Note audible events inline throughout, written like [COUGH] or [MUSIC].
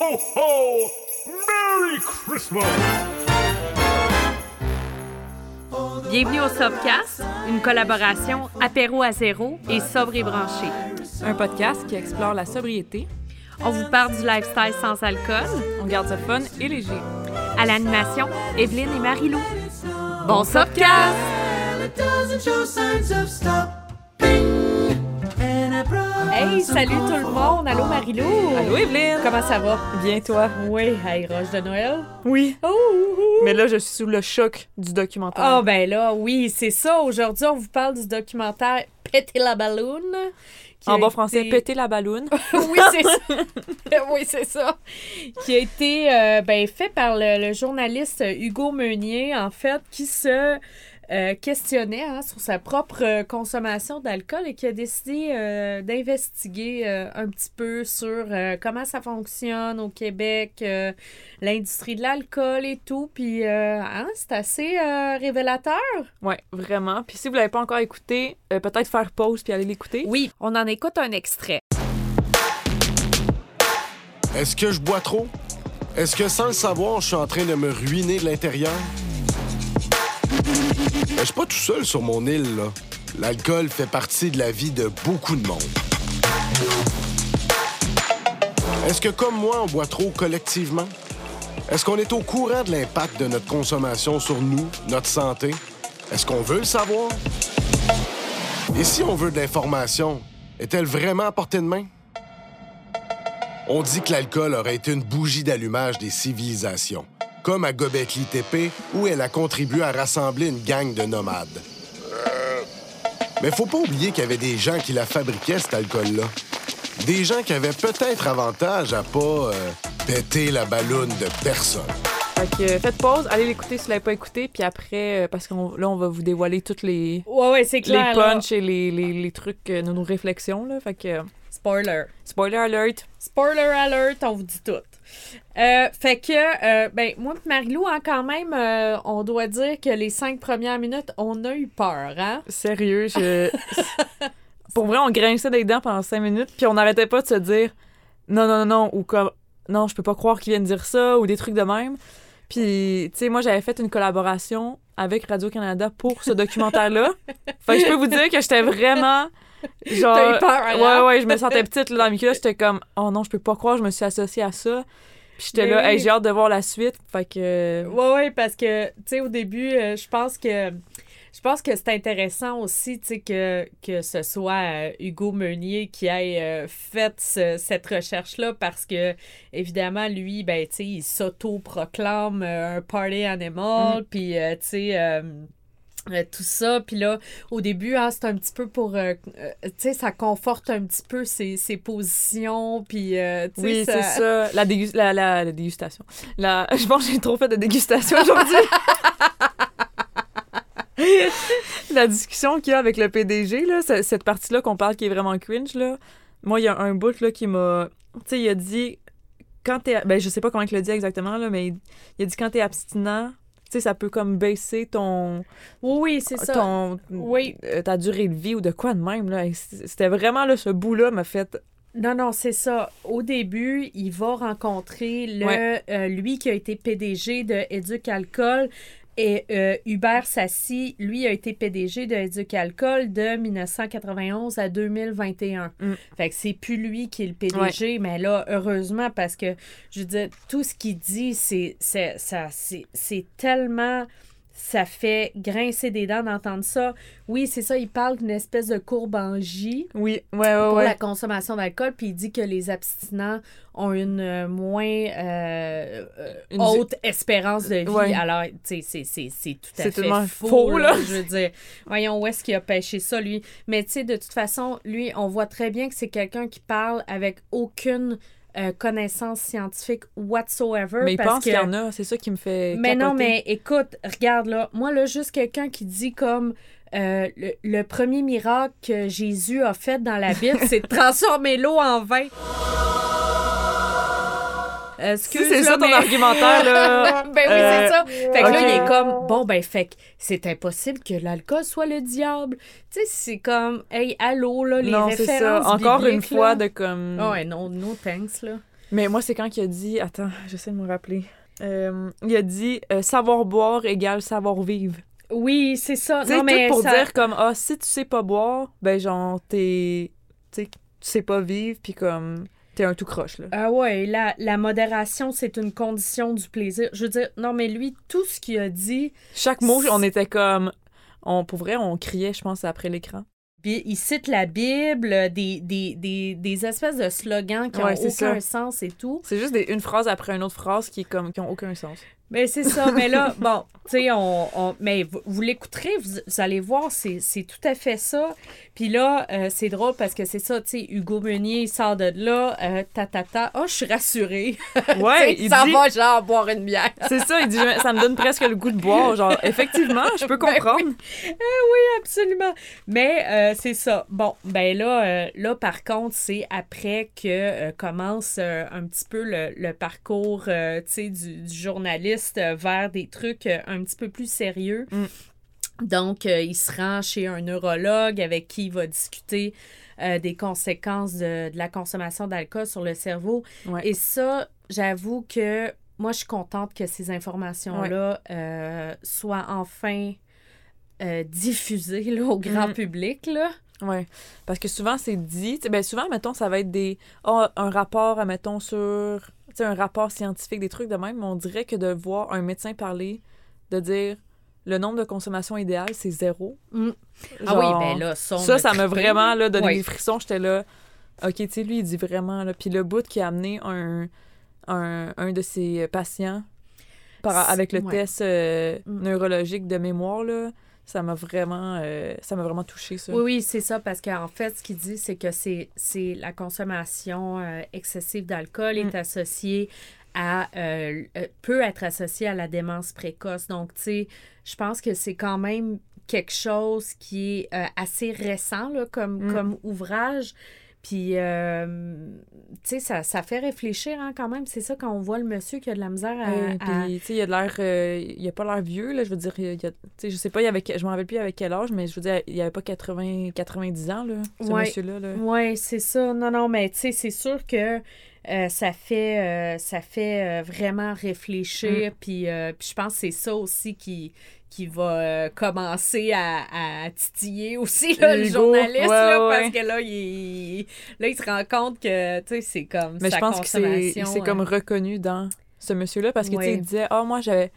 ho, ho! Merry Christmas! Bienvenue au Sobcast, une collaboration apéro à zéro et sobre et branché. Un podcast qui explore la sobriété. On vous parle du lifestyle sans alcool. On garde ça fun et léger. À l'animation, Evelyne et Marie-Lou. Bon Sobcast! Hey, salut tout le monde! Allô Marie-Lou! Allô Evelyne! Comment ça va? Bien toi? Oui, hey, roche de Noël. Oui. Oh. Mais là, je suis sous le choc du documentaire. Ah ben là, oui, c'est ça. Aujourd'hui, on vous parle du documentaire Péter la balloune. en bon été- français, péter la balloune. [LAUGHS] oui, c'est ça. [LAUGHS] oui, c'est ça. Qui a été euh, ben, fait par le, le journaliste Hugo Meunier, en fait, qui se euh, questionnait hein, sur sa propre euh, consommation d'alcool et qui a décidé euh, d'investiguer euh, un petit peu sur euh, comment ça fonctionne au Québec, euh, l'industrie de l'alcool et tout. Puis, euh, hein, c'est assez euh, révélateur. Ouais, vraiment. Puis si vous l'avez pas encore écouté, euh, peut-être faire pause puis aller l'écouter. Oui, on en écoute un extrait. Est-ce que je bois trop? Est-ce que sans le savoir, je suis en train de me ruiner de l'intérieur? Suis pas tout seul sur mon île. L'alcool fait partie de la vie de beaucoup de monde. Est-ce que, comme moi, on boit trop collectivement? Est-ce qu'on est au courant de l'impact de notre consommation sur nous, notre santé? Est-ce qu'on veut le savoir? Et si on veut de l'information, est-elle vraiment à portée de main? On dit que l'alcool aurait été une bougie d'allumage des civilisations, comme à Göbekli Tepe, où elle a contribué à rassembler une gang de nomades. Mais faut pas oublier qu'il y avait des gens qui la fabriquaient, cet alcool-là. Des gens qui avaient peut-être avantage à pas euh, péter la balloune de personne. Fait que euh, faites pause, allez l'écouter si vous l'avez pas écouté, puis après, euh, parce que là, on va vous dévoiler toutes les, Ouais, ouais, c'est les clair. là. punchs et les, les, les trucs euh, de nos réflexions, là. Fait que, euh, Spoiler. spoiler alert. Spoiler alert, on vous dit tout. Euh, fait que, euh, ben, moi et Marilou, hein, quand même, euh, on doit dire que les cinq premières minutes, on a eu peur, hein? Sérieux, je... [LAUGHS] Pour vrai, on grinçait des dents pendant cinq minutes, puis on n'arrêtait pas de se dire non, non, non, non, ou comme non, je peux pas croire qu'ils viennent dire ça, ou des trucs de même. Puis, tu sais, moi, j'avais fait une collaboration avec Radio-Canada pour ce documentaire-là. [LAUGHS] fait que je peux vous dire que j'étais vraiment. [LAUGHS] Genre. T'as eu peur, hein? Ouais, ouais, je me sentais [LAUGHS] petite là, dans mes culottes. J'étais comme, oh non, je peux pas croire, je me suis associée à ça. Puis j'étais là, oui. hey, j'ai hâte de voir la suite. Fait que. Ouais, ouais, parce que, tu sais, au début, euh, je pense que. Je pense que c'est intéressant aussi, tu sais, que, que ce soit euh, Hugo Meunier qui ait euh, fait ce- cette recherche-là parce que, évidemment, lui, ben, tu sais, il s'auto-proclame euh, un party animal, puis, euh, tu sais, euh, tout ça. Puis là, au début, hein, c'est un petit peu pour, euh, euh, tu sais, ça conforte un petit peu ses, ses positions, puis, tu sais, Oui, c'est ça. La, dégus- la, la, la dégustation. La... [LAUGHS] Je pense que j'ai trop fait de dégustation aujourd'hui. [LAUGHS] la discussion qu'il y a avec le PDG, là, ce- cette partie-là qu'on parle qui est vraiment cringe, là, moi, il y a un bout là, qui m'a. Tu sais, il a dit. Quand t'es. Ben, je sais pas comment il le dit exactement, là, mais il, il a dit quand t'es abstinent, sais, ça peut comme baisser ton. Oui, c'est ça. ton Oui. euh, ta durée de vie ou de quoi de même, là. C'était vraiment, là, ce bout-là m'a fait. Non, non, c'est ça. Au début, il va rencontrer le, Ouais. euh, lui qui a été PDG de Éduc Alcool et euh, Hubert Sassi, lui, a été PDG de Éduc Alcool de 1991 à 2021. Mm. Fait que c'est plus lui qui est le PDG, mais là, heureusement, parce que, je veux dire, tout ce qu'il dit, c'est c'est- ça- c'est- c'est tellement... Ça fait grincer des dents d'entendre ça. Oui, c'est ça, il parle d'une espèce de courbe en J Oui, ouais, ouais, pour ouais. la consommation d'alcool, puis il dit que les abstinents ont une euh, moins euh, euh, Une- haute espérance de vie. Ouais. Alors, tu sais, c'est- c'est c'est tout à fait faux, là. Je veux dire, voyons où est-ce qu'il a pêché ça, lui? Mais tu sais, de toute façon, lui, on voit très bien que c'est quelqu'un qui parle avec aucune euh, connaissance scientifique whatsoever. Mais il parce pense que... qu'il y en a, c'est ça qui me fait. Mais non, mais écoute, regarde là. Moi, là, juste quelqu'un qui dit comme euh, le, le premier miracle que Jésus a fait dans la Bible, [LAUGHS] c'est de transformer l'eau en vin. Excuse, Si c'est ça ton mais- argumentaire, là. [LAUGHS] ben oui, euh, c'est ça. Fait que là, il est comme, bon, ben, fait que c'est impossible que l'alcool soit le diable. Tu sais, c'est comme, hey, allô, là, les non, c'est références ça. Encore une fois là. de comme. Ah ouais, non, no thanks, là. Mais moi, c'est quand qu'il a dit. Attends, j'essaie de me rappeler. Euh, il a dit euh, savoir boire égale savoir vivre. Oui, c'est ça. Tu sais, Non, mais tout pour ça- dire comme, ah, si tu sais pas boire, ben genre, t'es. Tu sais, tu sais pas vivre, puis comme, t'es un tout croche, là. Ah ouais, la, la modération, c'est une condition du plaisir. Je veux dire, non, mais lui, tout ce qu'il a dit, Chaque mot, on était comme. On, pour vrai, on criait, je pense, après l'écran. Bi- Il cite la Bible, des, des, des, des espèces de slogans qui Ouais, ont c'est aucun ça. sens et tout. C'est juste des- une phrase après une autre phrase qui est comme qui ont aucun sens. Mais c'est ça. mais là, [LAUGHS] bon, tu sais, on, on- mais vous, vous l'écouterez, vous, vous allez voir, c'est c'est tout à fait ça. Puis là, euh, c'est drôle parce que c'est ça, tu sais, Hugo Meunier, il sort de là, euh, ta, ta, ta. Oh, je suis rassurée. Ouais, [LAUGHS] il ça dit. va, genre, boire une bière. [LAUGHS] C'est ça, il dit ça me donne presque le goût de boire. Genre, effectivement, je peux Ben oui. comprendre. Absolument. Mais euh, c'est ça. Bon, ben là, euh, là par contre, c'est après que commence un petit peu le, le parcours tu sais, du, du journaliste vers des trucs euh, un petit peu plus sérieux. Mm. Donc, euh, il se rend chez un neurologue avec qui il va discuter euh, des conséquences de, de la consommation d'alcool sur le cerveau. Ouais. Et ça, j'avoue que moi, je suis contente que ces informations-là euh, soient enfin diffusées là, au grand Mhm. public. Là. Ouais. Parce que souvent, c'est dit. Ben, souvent, mettons, ça va être des. ah, un rapport, mettons, sur. Un rapport scientifique, des trucs de même. Mais on dirait que de voir un médecin parler, de dire le nombre de consommation idéal, c'est zéro. Mm. Ah oui, ben là, ça, on Ça, ça m'a vraiment là, donné des frissons. J'étais là. Ok, tu sais, lui, il dit vraiment. Là, puis le bout qui a amené un, un, un de ses patients par, avec le ouais. test euh, Mm. neurologique de mémoire, là, ça m'a vraiment, euh, ça m'a vraiment touché, ça. Oui, oui, c'est ça, parce qu'en fait, ce qu'il dit, c'est que c'est c'est la consommation euh, excessive d'alcool Mm. est associée à euh, peut être associée à la démence précoce. Donc, tu sais, je pense que c'est quand même quelque chose qui est assez récent là, comme, Mm. comme ouvrage. Puis, euh, tu sais, ça, ça fait réfléchir hein, quand même. C'est ça quand on voit le monsieur qui a de la misère à. À- puis, tu sais, il a de l'air. euh, il a pas l'air vieux, là. Je veux dire, il a- je sais pas, il avait, je me rappelle plus avec quel âge, mais je veux dire, il avait pas 80, 90 ans, là, ce Ouais. monsieur-là. Là. Oui, c'est ça. Non, non, mais tu sais, c'est sûr que euh, ça fait, euh, ça fait euh, vraiment réfléchir. Puis, euh, puis je pense que c'est ça aussi qui, qui va euh, commencer à, à titiller aussi, là, le journaliste, ouais, là, ouais. parce que là il, là, il se rend compte que, tu sais, c'est comme Mais sa je pense que c'est comme euh, reconnu dans ce monsieur-là parce que, tu sais, Ouais. il disait, ah, moi, j'avais. Tu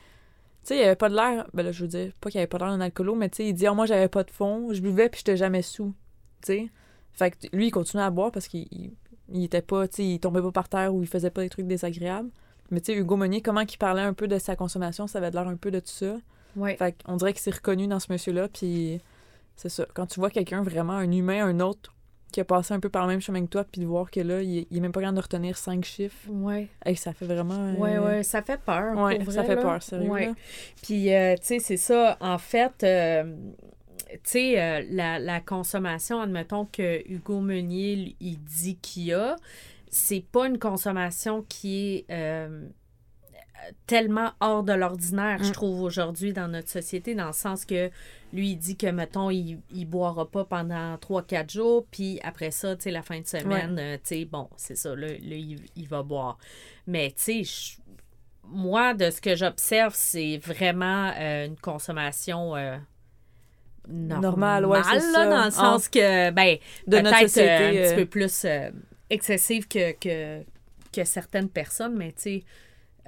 sais, il avait pas de l'air. Ben là, je veux dire, pas qu'il avait pas l'air d'un alcoolo, mais tu sais, il dit, ah, moi, j'avais pas de fond, je buvais puis j'étais jamais sous. Tu sais. Fait que lui, il continuait à boire parce qu'il il, il était pas, tu sais, il tombait pas par terre ou il faisait pas des trucs désagréables. Mais tu sais, Hugo Meunier, comment il parlait un peu de sa consommation, ça avait de l'air un peu de tout ça. Ouais. Fait qu'on dirait qu'il s'est reconnu dans ce monsieur-là, puis c'est ça. Quand tu vois quelqu'un, vraiment, un humain, un autre, qui a passé un peu par le même chemin que toi, puis de voir que là, il, il est même pas capable de retenir cinq chiffres, Ouais. hey, ça fait vraiment... euh, Ouais, ouais, ça fait peur. ouais, pour ça vrai, fait là. peur, sérieux. Ouais. Puis, euh, tu sais, c'est ça. En fait, euh, tu sais, euh, la, la consommation, admettons que Hugo Meunier, il dit qu'il y a, c'est pas une consommation qui est euh, tellement hors de l'ordinaire, je Mm. trouve, aujourd'hui dans notre société, dans le sens que lui, il dit que, mettons, il, il boira pas pendant 3-4 jours, puis après ça, tu sais, la fin de semaine, euh, tu sais, bon, c'est ça, là, là, il, il va boire. Mais, tu sais, moi, de ce que j'observe, c'est vraiment euh, une consommation euh, normale, ouais, là, ça. dans le sens que, ben, De notre peut-être société, euh, un petit peu plus excessive que, que, que certaines personnes, mais tu sais,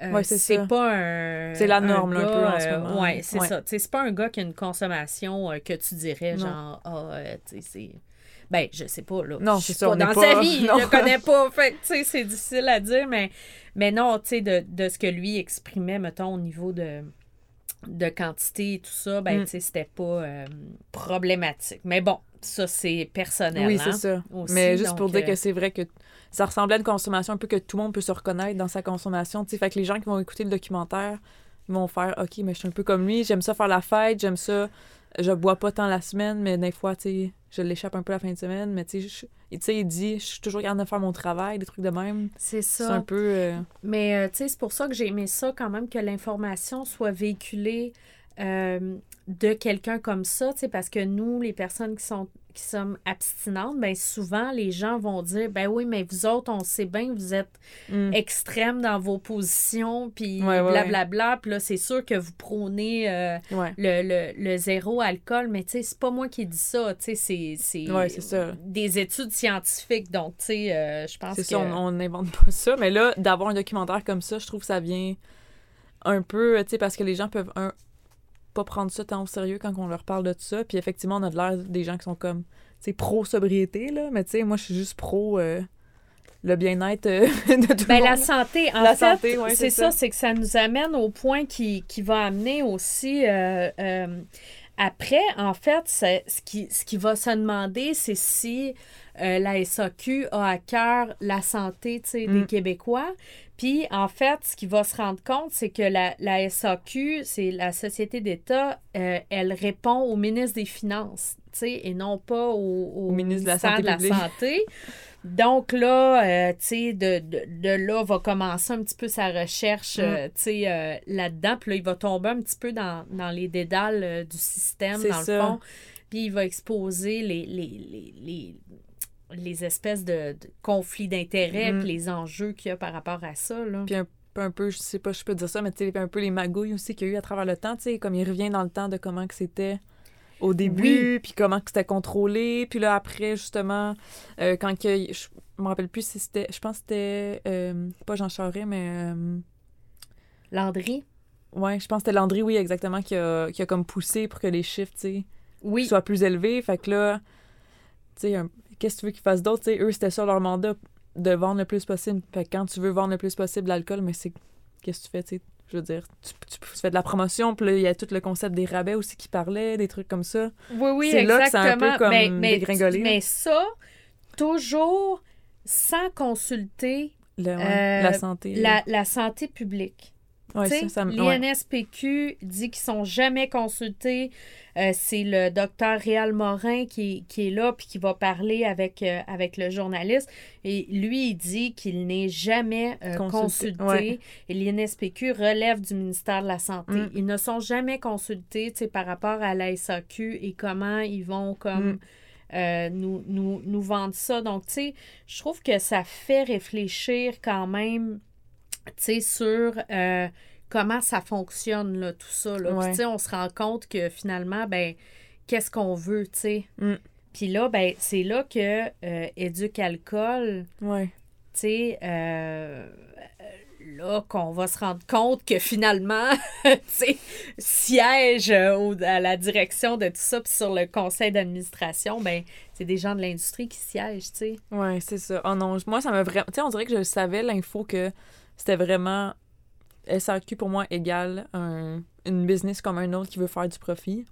euh, Ouais, c'est pas un. C'est la norme, un gars, peu, en ce euh, moment. ouais, c'est Ouais. ça. C'est pas un gars qui a une consommation euh, que tu dirais, Non. genre, ah, euh, tu sais, c'est. Ben, je sais pas, là. Non, c'est n'est dans pas- sa vie, [LAUGHS] non. je le connais pas. Fait que, tu sais, c'est difficile à dire, mais, mais non, tu sais, de, de ce que lui exprimait, mettons, au niveau de, de quantité et tout ça, ben, Mm. tu sais, c'était pas euh, problématique. Mais bon, ça, c'est personnel. Oui, hein, c'est ça. aussi, Mais juste donc, pour dire euh, que c'est vrai que ça ressemblait à une consommation un peu que tout le monde peut se reconnaître dans sa consommation. tu sais. Fait que les gens qui vont écouter le documentaire, ils vont faire OK, mais je suis un peu comme lui, j'aime ça faire la fête, j'aime ça. Je bois pas tant la semaine, mais des fois, tu sais, je l'échappe un peu la fin de semaine. Mais tu sais, il dit, je suis toujours capable de faire mon travail, des trucs de même. C'est C'est ça. un peu. euh, Mais euh, tu sais, c'est pour ça que j'ai aimé ça quand même que l'information soit véhiculée euh, de quelqu'un comme ça, parce que nous, les personnes qui sont qui sommes abstinentes, ben souvent les gens vont dire ben oui, mais vous autres, on sait bien que vous êtes Mm. extrêmes dans vos positions, puis blablabla. Puis là, c'est sûr que vous prônez euh, Ouais. le, le, le zéro alcool, mais tu sais, c'est pas moi qui dis ça, tu sais, c'est- c'est Ouais, des études scientifiques. Donc, tu sais, euh, je pense que... ça, on on n'invente pas ça. Mais là, d'avoir un documentaire comme ça, je trouve que ça vient un peu, tu sais, parce que les gens peuvent, un, pas prendre ça tant au sérieux quand on leur parle de ça. Puis effectivement, on a de l'air des gens qui sont comme, tu sais, pro-sobriété, là. Mais tu sais, moi, je suis juste pro euh, le bien-être euh, [LAUGHS] de tout Ben, le la monde. santé. santé, en La fait, ouais, c'est ça, ça. c'est que ça nous amène au point qui, qui va amener aussi. euh, après, en fait, ce qui, ce qui va se demander, c'est si euh, la SAQ a à cœur la santé des Mm. Québécois. Puis, en fait, ce qui va se rendre compte, c'est que la, la SAQ, c'est la Société d'État, euh, elle répond au ministre des Finances, tu sais, et non pas au, au Au ministre de la Santé de la publique. Santé. Donc là, euh, tu sais, de, de, de là va commencer un petit peu sa recherche, Mm. euh, tu sais, là-dedans. Puis là, il va tomber un petit peu dans, dans les dédales du système, dans le fond. Puis il va exposer les, les, les, les, les espèces de, de conflits d'intérêts, Mm. les enjeux qu'il y a par rapport à ça, là. Puis un, un peu, je sais pas, je peux dire ça, mais tu sais, un peu les magouilles aussi qu'il y a eu à travers le temps, tu sais, comme il revient dans le temps de comment que c'était au début, puis comment que c'était contrôlé, puis là après justement euh, quand que je me rappelle plus si c'était je pense que c'était euh, pas Jean Charest mais euh, Landry? ouais, je pense que c'était Landry oui exactement qui a, qui a comme poussé pour que les chiffres, tu sais, Oui. soient plus élevés, fait que là tu sais un- qu'est-ce que tu veux qu'ils fassent d'autre, eux c'était ça leur mandat de vendre le plus possible. Fait que quand tu veux vendre le plus possible l'alcool, mais c'est qu'est-ce que tu fais, tu sais? Je veux dire, tu, tu- tu fais de la promotion, puis il y a tout le concept des rabais aussi qui parlait, des trucs comme ça. Oui, oui, C'est là que exactement. c'est un peu comme mais, mais, dégringolé, là. mais ça, toujours sans consulter Le- ouais, Euh, la santé. la, la santé publique. Ouais, ça, ça me- ouais. L'INSPQ dit qu'ils sont jamais consultés. Euh, c'est le docteur Réal Morin qui, qui est là puis qui va parler avec, euh, avec le journaliste. Et lui, il dit qu'il n'est jamais euh, Consulté, consulté. ouais. Et l'INSPQ relève du ministère de la Santé. Mm. Ils ne sont jamais consultés par rapport à la SAQ et comment ils vont comme Mm. euh, nous, nous, nous vendre ça. Donc, tu sais, je trouve que ça fait réfléchir quand même, tu sais, sur euh, comment ça fonctionne, là, tout ça. Là. Puis, Ouais. tu sais, on se rend compte que finalement, ben, qu'est-ce qu'on veut, tu sais. Mm. Puis là, ben, c'est là que euh, Éduc Alcool, Ouais. tu sais, euh, là qu'on va se rendre compte que finalement, [LAUGHS] tu sais, siège euh, à la direction de tout ça, puis sur le conseil d'administration, ben, c'est des gens de l'industrie qui siègent, tu sais. Ouais, c'est ça. Oh non, moi, ça m'a vraiment. Tu sais, on dirait que je savais l'info que c'était vraiment SAQ pour moi égale un, une business comme un autre qui veut faire du profit.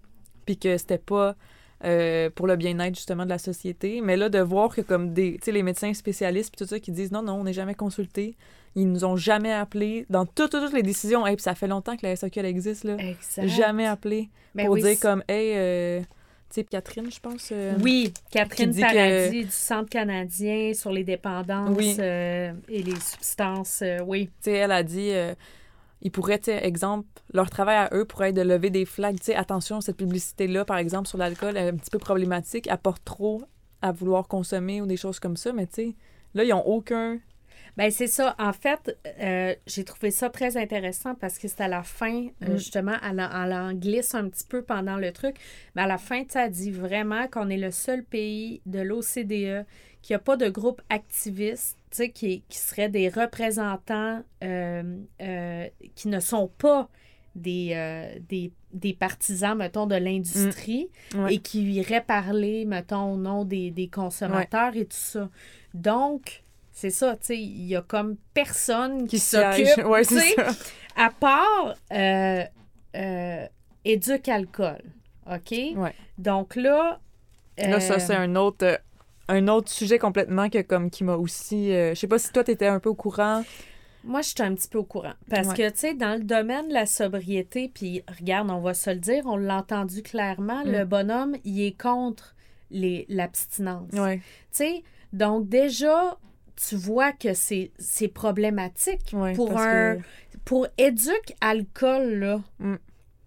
Puis que c'était pas euh, pour le bien-être justement de la société. Mais là, de voir que comme des. Tu sais, les médecins spécialistes puis tout ça qui disent non, non, on n'est jamais consultés. Ils nous ont jamais appelés dans toutes, toutes, toutes les décisions. Hey, puis ça fait longtemps que la SAQ elle existe, là. Exact. Jamais appelé Ben pour oui, dire comme, hey, euh, tu sais, Catherine, je pense. euh, Oui, Catherine dit que- Paradis du Centre canadien sur les dépendances Oui. euh, et les substances, euh, oui. Tu sais, elle a dit, ils pourraient, tu exemple, leur travail à eux pourrait être de lever des flags. Tu sais, attention, cette publicité-là, par exemple, sur l'alcool, est un petit peu problématique, apporte trop à vouloir consommer ou des choses comme ça, mais tu sais, là, ils ont aucun. Ben c'est ça. En fait, euh, j'ai trouvé ça très intéressant parce que c'est à la fin, euh, Mm. justement, elle, en- elle en glisse un petit peu pendant le truc. Mais à la fin, tu elle dit vraiment qu'on est le seul pays de l'OCDE qui n'a pas de groupe activiste, qui, qui serait des représentants euh, euh, qui ne sont pas des, euh, des, des partisans, mettons, de l'industrie Ouais. et qui iraient parler, mettons, au nom des, des consommateurs et tout ça. Donc, c'est ça, tu sais, il y a comme personne qui, siège. s'occupe, Ouais, à part euh, euh, Éduc Alcool, OK? Donc là... Là, ça, c'est un autre. Un autre sujet complètement que comme qui m'a aussi euh, je sais pas si toi t'étais un peu au courant Moi, je suis un petit peu au courant. Parce Ouais. que, tu sais, dans le domaine de la sobriété, puis regarde, on va se le dire, on l'a entendu clairement, Mm. le bonhomme, il est contre les- l'abstinence. ouais Tu sais, donc déjà, tu vois que c'est c'est problématique ouais pour un... que- Pour éduc alcool, là, Mm.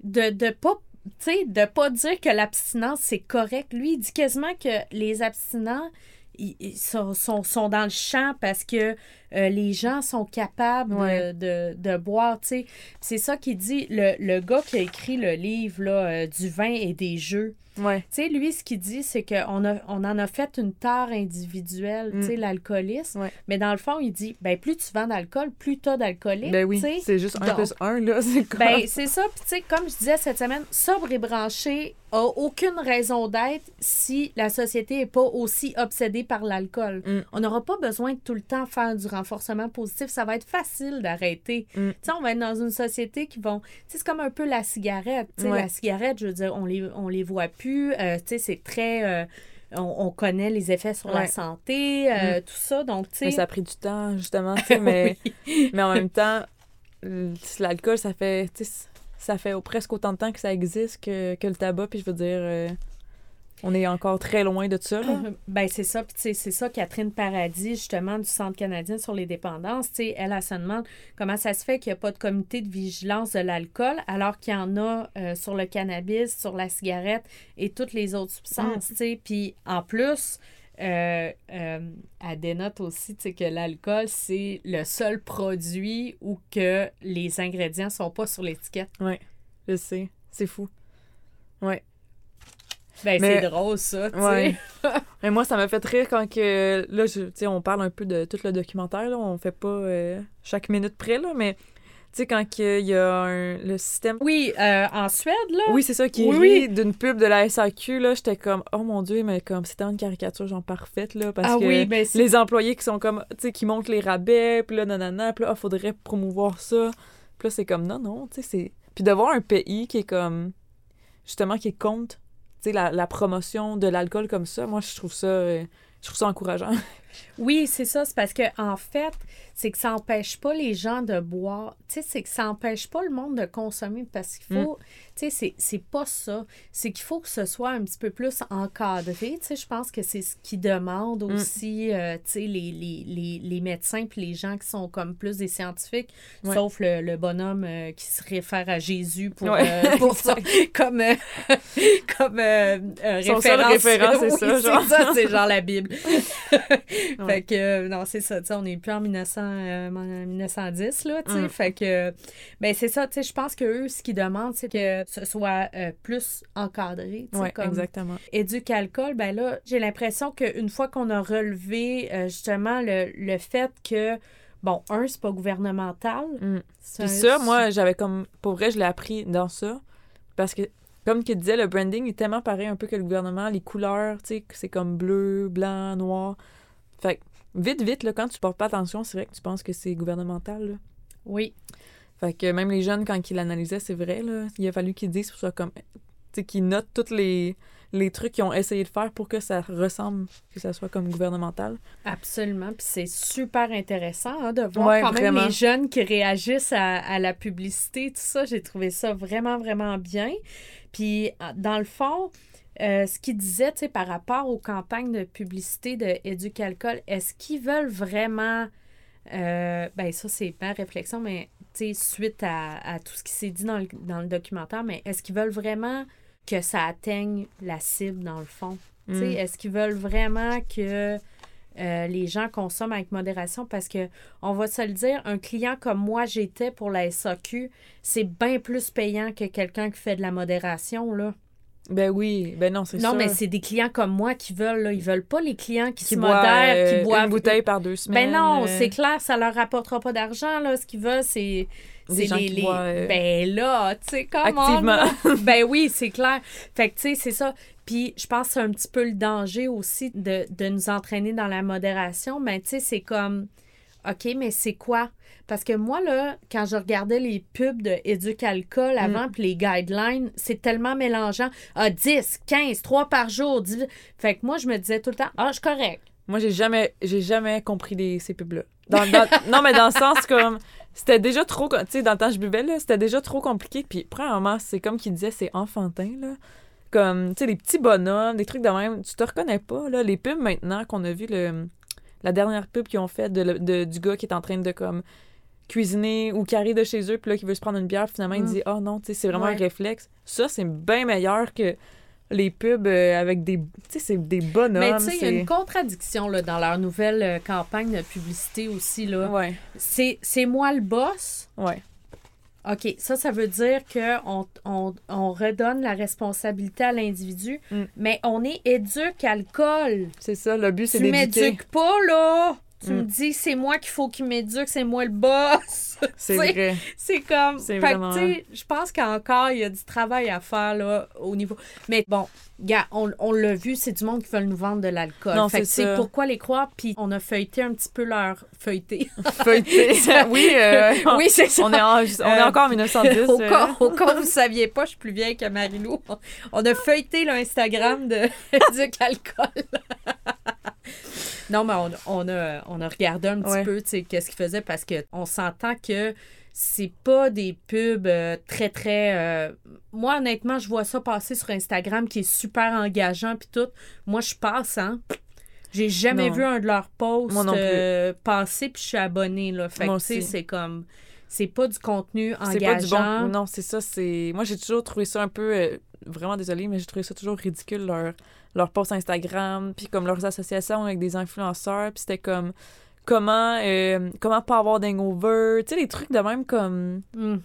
de, de pas tu sais, de pas dire que l'abstinence, c'est correct. Lui, il dit quasiment que les abstinents, sont dans le champ parce que euh, les gens sont capables de- Ouais. de, de, boire, tu sais. C'est ça qu'il dit, le, le gars qui a écrit le livre là, euh, du vin et des jeux. Ouais. Tu sais, lui, ce qu'il dit, c'est qu'on a, on en a fait une tare individuelle, tu sais, Mm. l'alcoolisme. Ouais. Mais dans le fond, il dit, ben plus tu vends d'alcool, plus t'as d'alcoolique, Ben oui, c'est juste un Donc, plus un, là. [LAUGHS] C'est ben, c'est ça. Puis, tu sais, comme je disais cette semaine, sobre et branché a aucune raison d'être si la société n'est pas aussi obsédée par l'alcool. Mm. On n'aura pas besoin de tout le temps faire du renforcement positif. Ça va être facile d'arrêter. Mm. Tu sais, on va être dans une société qui vont. Tu sais, c'est comme un peu la cigarette. Tu sais, Ouais. la cigarette, je veux dire, on les, on les voit plus. Euh, tu sais, c'est très. euh, on, on connaît les effets sur la santé, euh, tout ça. Donc, tu sais. Ça a pris du temps, justement, tu sais, [LAUGHS] mais, mais en même temps, l'alcool, ça fait, tu sais, ça fait presque autant de temps que ça existe que, que le tabac, puis je veux dire, on est encore très loin de ça, là. [LAUGHS] Ben, c'est ça. Puis, c'est ça, Catherine Paradis, justement, du Centre canadien sur les dépendances. Elle, elle se demande comment ça se fait qu'il n'y a pas de comité de vigilance de l'alcool, alors qu'il y en a euh, sur le cannabis, sur la cigarette et toutes les autres substances. Sais, puis en plus, euh, euh, elle dénote aussi que l'alcool, c'est le seul produit où que les ingrédients sont pas sur l'étiquette. Je sais, c'est fou. Ben, Mais- c'est drôle, ça, tu. Ouais. [LAUGHS] Mais moi, ça m'a fait rire quand que, là, je- tu sais, on parle un peu de tout le documentaire, là, on fait pas euh, chaque minute près, là, mais, tu sais, quand il y a un- le système... Oui, euh, en Suède, là. Oui, c'est ça, qui Oui, oui. d'une pub de la SAQ, là, j'étais comme, oh mon Dieu, mais comme, c'était une caricature, genre, parfaite, là, parce ah que... oui, ben, les employés qui sont comme, tu sais, qui montent les rabais, puis là, nanana, puis là, ah, faudrait promouvoir ça. Puis là, c'est comme, non, non, tu sais, c'est... Puis de voir un pays qui est comme, justement, qui sais, la, la promotion de l'alcool comme ça, moi, je trouve ça, euh, je trouve ça encourageant. [LAUGHS] Oui, c'est ça. C'est parce que en fait, c'est que ça n'empêche pas les gens de boire. Tu sais, c'est que ça n'empêche pas le monde de consommer parce qu'il faut. Tu sais, c'est- c'est pas ça. C'est qu'il faut que ce soit un petit peu plus encadré. Tu sais, je pense que c'est ce qu'ils demandent aussi, euh, tu sais, les, les, les, les médecins puis les gens qui sont comme plus des scientifiques, Ouais. sauf le, le bonhomme euh, qui se réfère à Jésus pour, Ouais, euh, [LAUGHS] pour ça, [LAUGHS] comme, comme Son seul référence. référent, c'est [LAUGHS] Oui, ça, genre. C'est ça, c'est genre la Bible. Fait que, euh, non, c'est ça, tu sais, on n'est plus en 1900, euh, en 1910, là, tu sais. Mm. Fait que, ben, c'est ça, tu sais, je pense que eux, ce qu'ils demandent, c'est que ce soit euh, plus encadré, tu sais, Ouais, comme exactement. éduque-alcool, ben là, j'ai l'impression qu'une fois qu'on a relevé, euh, justement, le, le fait que, bon, un, c'est pas gouvernemental. Mm. c'est Puis ça, moi, j'avais comme, pour vrai, je l'ai appris dans ça, parce que, comme qu'il disait, le branding est tellement pareil un peu que le gouvernement, les couleurs, tu sais, c'est comme bleu, blanc, noir. Fait que, vite, vite, là, quand tu portes pas attention, c'est vrai que tu penses que c'est gouvernemental, là. Oui, Fait que même les jeunes, quand ils l'analysaient, c'est vrai, là, il a fallu qu'ils disent, soit comme, tu sais, qu'ils notent tous les, les trucs qu'ils ont essayé de faire pour que ça ressemble, que ça soit comme gouvernemental. absolument. Puis c'est super intéressant hein, de voir Ouais, quand même les jeunes qui réagissent à, à la publicité, tout ça. J'ai trouvé ça vraiment, vraiment bien. Puis, euh, dans le fond, euh, ce qu'ils disaient, tu sais, par rapport aux campagnes de publicité de Éducalcool, est-ce qu'ils veulent vraiment... euh, ben ça, c'est ma réflexion, mais tu sais, suite à, à tout ce qui s'est dit dans le, dans le documentaire, mais est-ce qu'ils veulent vraiment que ça atteigne la cible, dans le fond? Sais, Mm. Est-ce qu'ils veulent vraiment que euh, les gens consomment avec modération? Parce que, on va se le dire, un client comme moi, j'étais pour la SAQ, c'est bien plus payant que quelqu'un qui fait de la modération, là. Ben oui, ben non, c'est Non, sûr. mais c'est des clients comme moi qui veulent, là. Ils veulent pas les clients qui, qui se boivent modèrent, euh, qui boivent. une bouteille par deux semaines. Ben non, euh, c'est clair, ça leur rapportera pas d'argent, là. Ce qu'ils veulent, c'est. Des c'est gens les, qui les- boivent, euh, Ben là, tu sais, comment. activement. [LAUGHS] ben oui, c'est clair. Fait que, tu sais, c'est ça. Puis, je pense que c'est un petit peu le danger aussi de, de nous entraîner dans la modération. Mais, tu sais, c'est comme, OK, mais c'est quoi? Parce que moi, là, quand je regardais les pubs de Éduc-Alcool avant, puis les guidelines, c'est tellement mélangeant. Ah, 10, 15, 3 par jour. 10... Fait que moi, je me disais tout le temps, ah, je suis correct. Moi, j'ai jamais, j'ai jamais compris les, ces pubs-là. Dans- dans- non, mais dans le sens comme. C'était déjà trop. Tu sais, dans le temps que je buvais, là, c'était déjà trop compliqué. Puis, premièrement, c'est comme qu'il disait, c'est enfantin, là. Comme, tu sais, les petits bonhommes, des trucs de même. Tu te reconnais pas, là. Les pubs maintenant qu'on a vu, le, la dernière pub qu'ils ont fait de, du gars qui est en train de, comme, cuisiner ou qui arrive de chez eux, puis là, qui veut se prendre une bière, finalement, il Mm. dit Ah non, tu sais, c'est vraiment Ouais. un réflexe. Ça, c'est bien meilleur que les pubs euh, avec des. Tu sais, c'est des bonhommes. Mais tu sais, il y a une contradiction là, dans leur nouvelle euh, campagne de publicité aussi. là. Ouais, C'est c'est moi le boss. ouais. OK, ça, ça veut dire qu'on on, on redonne la responsabilité à l'individu, Mm. mais on est éduque alcool. C'est ça, le but, c'est Tu d'éduquer. m'éduques pas, là. Tu Mm. me dis, c'est moi qu'il faut qu'il m'éduque, c'est moi le boss. [LAUGHS] C'est vrai. C'est comme. C'est vraiment- tu sais, je pense qu'encore, il y a du travail à faire, là, au niveau. Mais bon, gars, on, on l'a vu, c'est du monde qui veulent nous vendre de l'alcool. Non, Fait c'est pourquoi les croire? Puis on a feuilleté un petit peu leur feuilleté. Feuilleté. [LAUGHS] [LAUGHS] oui, euh, oui, c'est ça. on est, en, on est Euh, encore en 1910. au, euh. cas, au cas où vous saviez pas, je suis plus vieille que Marilou. On a feuilleté l'Instagram de Duc Alcool. non, mais on, on a, on a regardé un petit Ouais. peu, tu sais, qu'est-ce qu'il faisait parce que on s'entend que c'est pas des pubs euh, très, très... euh, Moi, honnêtement, je vois ça passer sur Instagram qui est super engageant puis tout. Moi, je passe, hein. J'ai jamais Non. vu un de leurs posts euh, passer puis je suis abonnée, là. Fait que, tu sais, c'est comme... C'est pas du contenu C'est pas du bon. engageant. Non, c'est ça. C'est. Moi, j'ai toujours trouvé ça un peu. euh, vraiment désolée, mais j'ai trouvé ça toujours ridicule, leur, leur post Instagram, puis comme leurs associations avec des influenceurs, puis c'était comme. Comment, euh, comment pas avoir d'hangover, tu sais, des trucs de même comme Mm.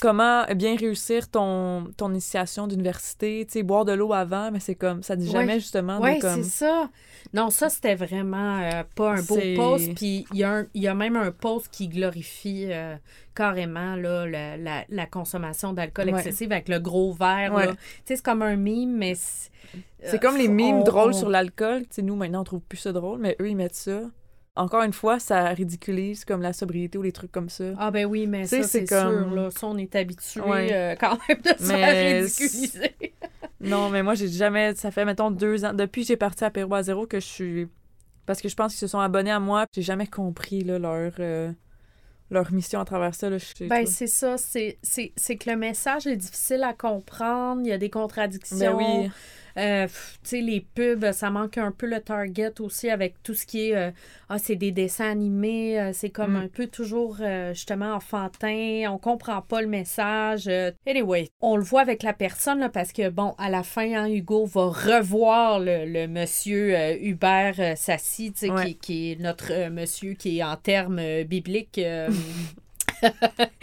Comment bien réussir ton, ton initiation d'université, tu sais, boire de l'eau avant, mais c'est comme, ça dit Ouais. jamais justement Oui, comme... c'est ça. Non, ça, c'était vraiment euh, pas un beau post. Puis il y, y a même un post qui glorifie euh, carrément là, la, la- la consommation d'alcool Ouais. excessive avec le gros verre. Ouais. Tu sais, c'est comme un mime, mais. C'est C'est comme les euh, mimes on- drôles sur l'alcool. Tu sais, nous, maintenant, on trouve plus ça drôle, mais eux, ils mettent ça. Encore une fois, ça ridiculise comme la sobriété ou les trucs comme ça. Ah, ben oui, mais ça, c'est c'est sûr. comme- Là. Ça, on est habitué Ouais. euh, quand même de se Mais ridiculiser. Non, mais moi, j'ai jamais. Ça fait, mettons, deux ans. Depuis que j'ai parti à Pérou à zéro que je suis. Parce que je pense qu'ils se sont abonnés à moi. J'ai jamais compris là, leur, euh, leur mission à travers ça. Là, je sais Ben, c'est ça. C'est que le message est difficile à comprendre. Il y a des contradictions. Ben oui. Euh, pff, les pubs, ça manque un peu le target aussi avec tout ce qui est. euh, ah, c'est des dessins animés, euh, c'est comme Mm. un peu toujours justement enfantin, on comprend pas le message. anyway, on le voit avec la personne là, parce que, bon, à la fin, hein, Hugo va revoir le, le monsieur Hubert Sassi, Ouais. qui, qui est notre monsieur qui est en termes bibliques. [LAUGHS] [LAUGHS]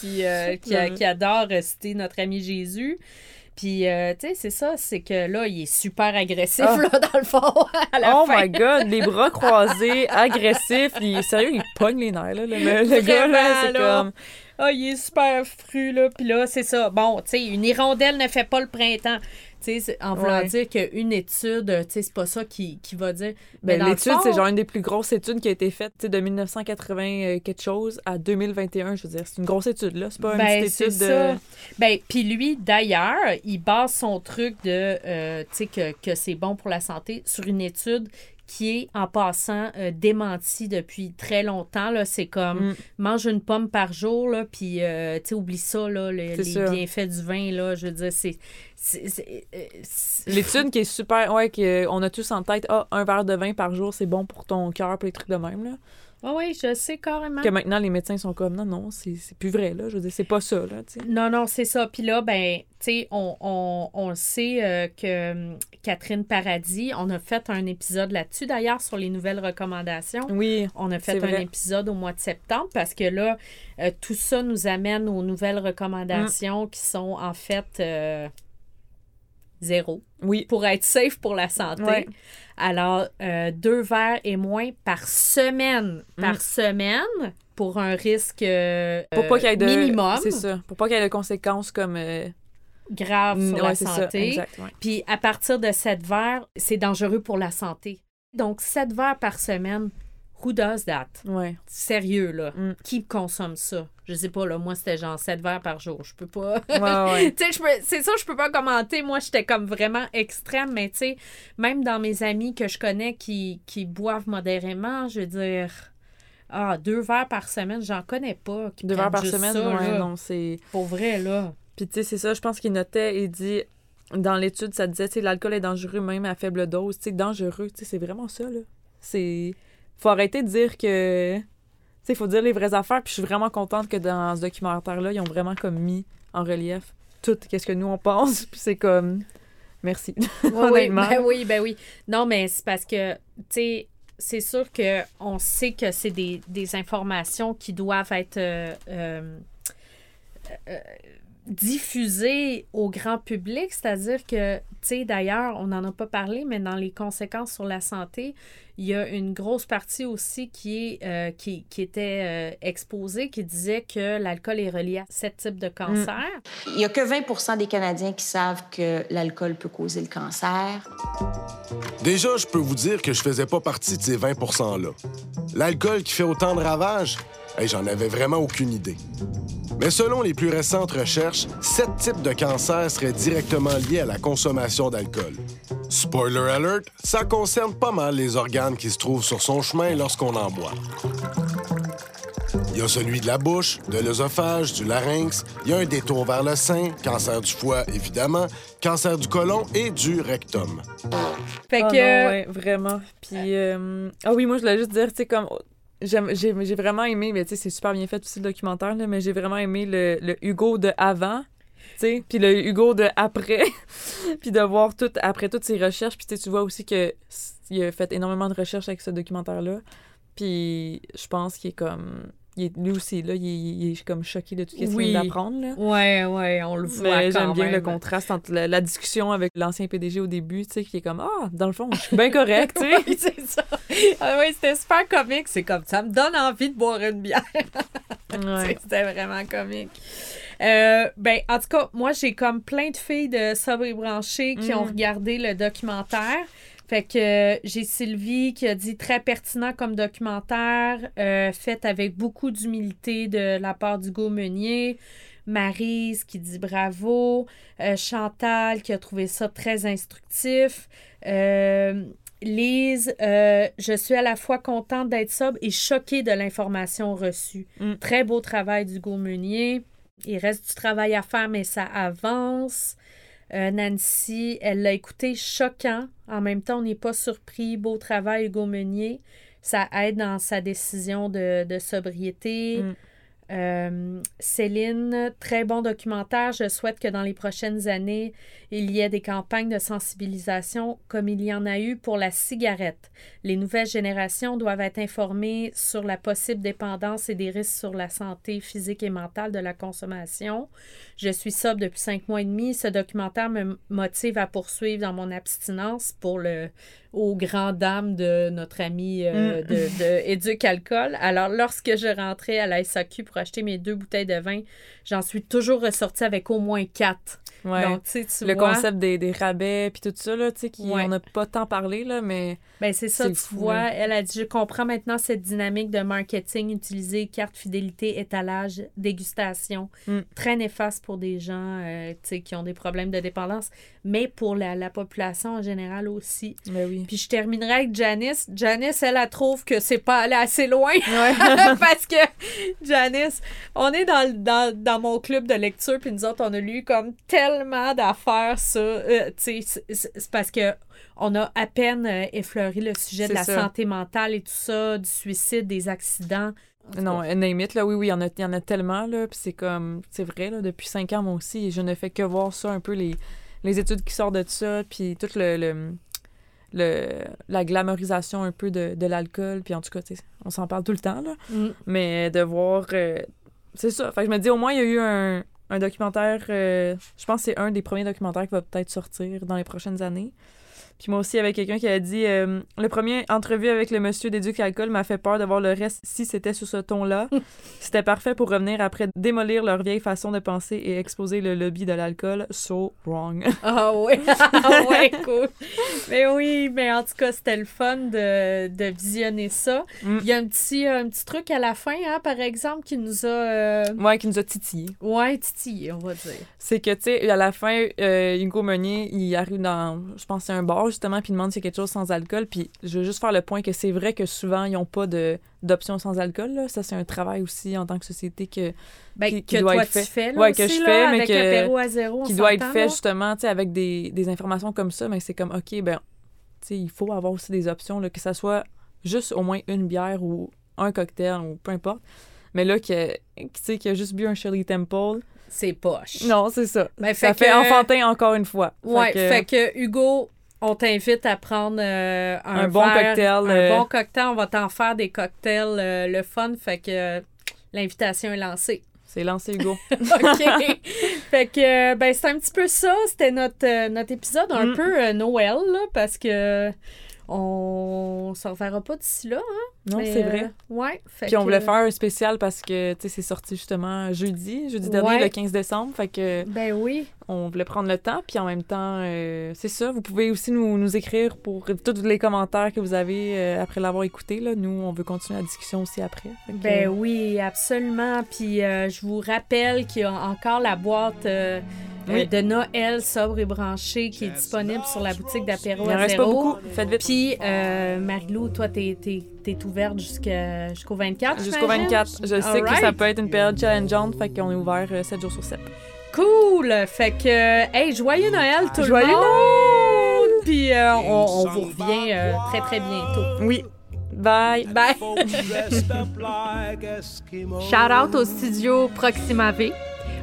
qui, euh, qui, qui adore citer notre ami Jésus. Puis, euh, tu sais, c'est ça, c'est que là, il est super agressif, Ah. là, [LAUGHS] dans le fond, à la Oh fin. my god, les bras [LAUGHS] croisés, agressif. Il, sérieux, il pogne les nerfs, là. Le, le gars, là, c'est comme. Ah, il est super fru, là. Puis là, c'est ça. Bon, tu sais, une hirondelle ne fait pas le printemps. En voulant Ouais. dire qu'une étude, tu sais, c'est pas ça qui, qui va dire. Mais Ben, le l'étude, fond- c'est genre une des plus grosses études qui a été faite tu sais, de 1980 euh, quelque chose à 2021. Je veux dire, c'est une grosse étude, là. C'est pas une Ben, petite étude de. Ben, puis lui, d'ailleurs, il base son truc de, euh, tu sais, que, que c'est bon pour la santé sur une étude qui est, en passant, euh, démentie depuis très longtemps. Là. C'est comme, Mm. mange une pomme par jour, là, puis, euh, oublie ça, là, le- les bienfaits du vin, là. Je veux dire, c'est... euh, L'étude qui est super, ouais, qu'on a tous en tête, ah, un verre de vin par jour, c'est bon pour ton cœur, pour les trucs de même, là. Ah oui, je sais carrément. Que maintenant, les médecins sont comme, non, non, c'est c'est plus vrai, là. Je veux dire, c'est pas ça, là. Non, non, c'est ça. Puis là, ben, tu sais, on, on, on sait euh, que hum, Catherine Paradis, on a fait un épisode là-dessus d'ailleurs sur les nouvelles recommandations. Oui, On a fait un vrai. épisode au mois de septembre parce que là, euh, tout ça nous amène aux nouvelles recommandations qui sont en fait euh, zéro oui. pour être safe pour la santé. Ouais. Alors, euh, deux verres et moins par semaine. Par Mm. semaine pour un risque euh, Pour pas qu'il y ait de. minimum C'est ça. Pour pas qu'il y ait de conséquences comme. euh, grave sur ouais, la santé. exact, ouais. Puis à partir de 7 verres, c'est dangereux pour la santé. Donc 7 verres par semaine, who does that? Ouais. Sérieux, là. Mm. Qui consomme ça? Je sais pas, là. Moi, c'était genre 7 verres par jour. Je peux pas. Ouais, ouais. [LAUGHS] tu sais, je peux- c'est ça, je peux pas commenter. Moi, j'étais comme vraiment extrême, mais tu sais, même dans mes amis que je connais qui, qui boivent modérément, je veux dire. Ah, deux verres par semaine, j'en connais pas. qui Deux verres par semaine, ça, ouais, là. non, c'est. Pour vrai, là. Puis, tu sais, c'est ça, je pense qu'il notait, il dit. Dans l'étude, ça disait, tu sais, l'alcool est dangereux même à faible dose. Tu sais, dangereux, tu sais, c'est vraiment ça, là. C'est. Faut arrêter de dire que. Sais, il faut dire les vraies affaires. Puis je suis vraiment contente que dans ce documentaire-là, ils ont vraiment comme mis en relief tout qu'est-ce que nous on pense. [LAUGHS] Puis c'est comme merci. [LAUGHS] Oui, oui, ben oui, ben oui. Non, mais c'est parce que, tu sais, c'est sûr qu'on sait que c'est des, des informations qui doivent être euh, euh, euh, diffusées au grand public. C'est-à-dire que, tu sais, d'ailleurs, on n'en a pas parlé, mais dans les conséquences sur la santé, il y a une grosse partie aussi qui, est, euh, qui, qui était euh, exposée, qui disait que l'alcool est relié à ce type de cancer. Il n'y a que 20% des Canadiens qui savent que l'alcool peut causer le cancer. Déjà, je peux vous dire que je faisais pas partie de ces 20 %-là. L'alcool qui fait autant de ravages, hey, j'en avais vraiment aucune idée. Mais selon les plus récentes recherches, sept types de cancers seraient directement liés à la consommation d'alcool. Spoiler alert, ça concerne pas mal les organes qui se trouvent sur son chemin lorsqu'on en boit. Il y a celui de la bouche, de l'œsophage, du larynx, il y a un détour vers le sein, cancer du foie évidemment, cancer du côlon et du rectum. Fait Ah que. non, ouais, vraiment. Puis, euh, ah oui, moi, je voulais juste dire, tu sais, comme. J'ai vraiment aimé, mais tu sais, c'est super bien fait aussi le documentaire, là, mais j'ai vraiment aimé le, le Hugo de avant, tu sais, puis le Hugo de après, [LAUGHS] puis de voir tout, après toutes ces recherches, puis tu vois aussi que il a fait énormément de recherches avec ce documentaire-là, puis je pense qu'il est comme, il est, lui aussi, là, il est, il est comme choqué de tout ce qu'il Oui. vient d'apprendre, là. Ouais, ouais, on le voit. J'aime bien le contraste entre la, la discussion avec l'ancien PDG au début, tu sais, qui est comme Ah, dans le fond, je suis bien correct, tu sais. [LAUGHS] Oui, c'est ça. Ah oui, c'était super comique. C'est comme ça me donne envie de boire une bière. [LAUGHS] Ouais. C'était vraiment comique. Euh, ben, en tout cas, moi, j'ai comme plein de filles de Sobre et Branchées qui ont Mm. regardé le documentaire. Fait que euh, j'ai Sylvie qui a dit très pertinent comme documentaire, euh, fait avec beaucoup d'humilité de la part d'Hugo Meunier. Marise qui dit bravo. Euh, Chantal qui a trouvé ça très instructif. Lise, je suis à la fois contente d'être sobre et choquée de l'information reçue. Mm. Très beau travail d'Hugo Meunier. Il reste du travail à faire, mais ça avance. Euh, Nancy, elle l'a écouté choquant. En même temps, on n'est pas surpris. Beau travail, Hugo Meunier. Ça aide dans sa décision de, sobriété. Mm. Euh, Céline, très bon documentaire. Je souhaite que dans les prochaines années, il y ait des campagnes de sensibilisation comme il y en a eu pour la cigarette. Les nouvelles générations doivent être informées sur la possible dépendance et des risques sur la santé physique et mentale de la consommation. Je suis sobre depuis cinq mois et demi. Ce documentaire me motive à poursuivre dans mon abstinence pour le aux grandes dames de notre ami euh, Mm. de, de Éduc Alcool. Alors, lorsque je rentrais à la SAQ pour acheter mes deux bouteilles de vin, j'en suis toujours ressortie avec au moins quatre. Ouais. Donc, tu le vois, concept des, des rabais puis tout ça, là, tu sais, qui, Ouais. on n'a pas tant parlé, là, mais Ben, c'est ça, tu fou, vois. là. Elle a dit Je comprends maintenant cette dynamique de marketing utilisée, carte fidélité, étalage, dégustation. Mm. Très néfaste pour des gens euh, tu sais, qui ont des problèmes de dépendance, mais pour la, la population en général aussi. ben oui. Puis je terminerai avec Janice. Janice, elle, elle trouve que c'est pas allé assez loin. Ouais. [LAUGHS] Parce que, Janice, on est dans, dans, dans mon club de lecture, puis nous autres, on a lu comme tellement d'affaires, ça. Euh, tu sais, c'est- parce que on a à peine euh, effleuré le sujet de la ça. santé mentale et tout ça, du suicide, des accidents. En tout Non, name it, là, oui, oui, il y en a, y en a tellement, là, puis c'est comme, c'est vrai, là, depuis cinq ans, moi aussi, je ne fais que voir ça, un peu les, les études qui sortent de ça, puis toute le, le, le- la glamorisation un peu de, de l'alcool, puis en tout cas, tu sais, on s'en parle tout le temps, là, mm, mais de voir, euh, c'est ça, fait que je me dis, au moins, il y a eu un, un documentaire, euh, je pense que c'est un des premiers documentaires qui va peut-être sortir dans les prochaines années, puis moi aussi, avec quelqu'un qui a dit euh, Le premier entrevue avec le monsieur d'Éduc Alcool m'a fait peur de voir le reste si c'était sur ce ton-là. [LAUGHS] C'était parfait pour revenir après démolir leur vieille façon de penser et exposer le lobby de l'alcool. So wrong. Ah ouais, [LAUGHS] ah ouais, cool. Mais oui, mais en tout cas, c'était le fun de, de visionner ça. Mm. Il y a un petit, un petit truc à la fin, hein, par exemple, qui nous a... euh, ouais, qui nous a titillé. Ouais, titillé, on va dire. C'est que, tu sais, à la fin, euh, Hugo Meunier, il arrive dans, je pense, c'est un bar, justement, puis il demande s'il y a quelque chose sans alcool. Puis je veux juste faire le point que c'est vrai que souvent, ils n'ont pas d'options sans alcool. Là. Ça, c'est un travail aussi en tant que société que, Ben, Qui- que qui doit toi, être fait. tu fais, là, Ouais, que je là, fais, mais que- à zéro, qui doit être fait là? justement, tu sais, avec des, des informations comme ça, mais c'est comme, OK, ben, tu sais, il faut avoir aussi des options, là, que ça soit juste au moins une bière ou un cocktail ou peu importe. Mais là, que, tu sais, qu'il a juste bu un Shirley Temple. C'est poche. Non, c'est ça. Ben, ça fait fait que- enfantin encore une fois. Ouais, que- fait que Hugo, on t'invite à prendre euh, un, Un bon verre, cocktail, Un euh, bon cocktail. On va t'en faire des cocktails, euh, le fun. Fait que l'invitation est lancée. C'est lancé, Hugo. [LAUGHS] OK. fait que, ben, c'est un petit peu ça. C'était notre, notre épisode un Mm. peu Noël, là, parce que on se reverra pas d'ici là. Hein? Non, c'est vrai. euh, ouais. Fait Puis on que- voulait faire un spécial parce que, tu sais, c'est sorti justement jeudi, jeudi dernier, le 15 décembre. Fait que Ben oui. on voulait prendre le temps. Puis en même temps, euh, c'est ça. Vous pouvez aussi nous, nous écrire pour tous les commentaires que vous avez euh, après l'avoir écouté. Là. Nous, on veut continuer la discussion aussi après. Que- Ben oui, absolument. Puis euh, je vous rappelle qu'il y a encore la boîte Oui. euh, de Noël sobre et branchée qui est disponible sur la boutique d'apéro à reste pas zéro. beaucoup. Faites vite. Puis, euh, Marie-Lou, toi, t'es, t'es, t'es ouverte jusqu'à- jusqu'au 24, Jusqu'au j'imagine? 24. Je sais que ça peut être une période challengeante. Fait qu'on est ouvert 7 jours sur 7. Cool! Fait que, hey, joyeux Noël tout Joyeux le monde! Puis, euh, on, on vous revient euh, très, très bientôt. Oui. Bye. Bye! Shout out au studio Proxima V.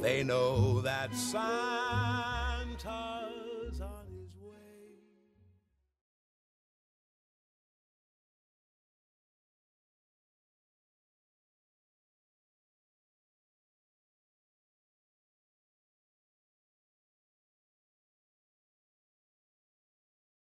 They know that sign.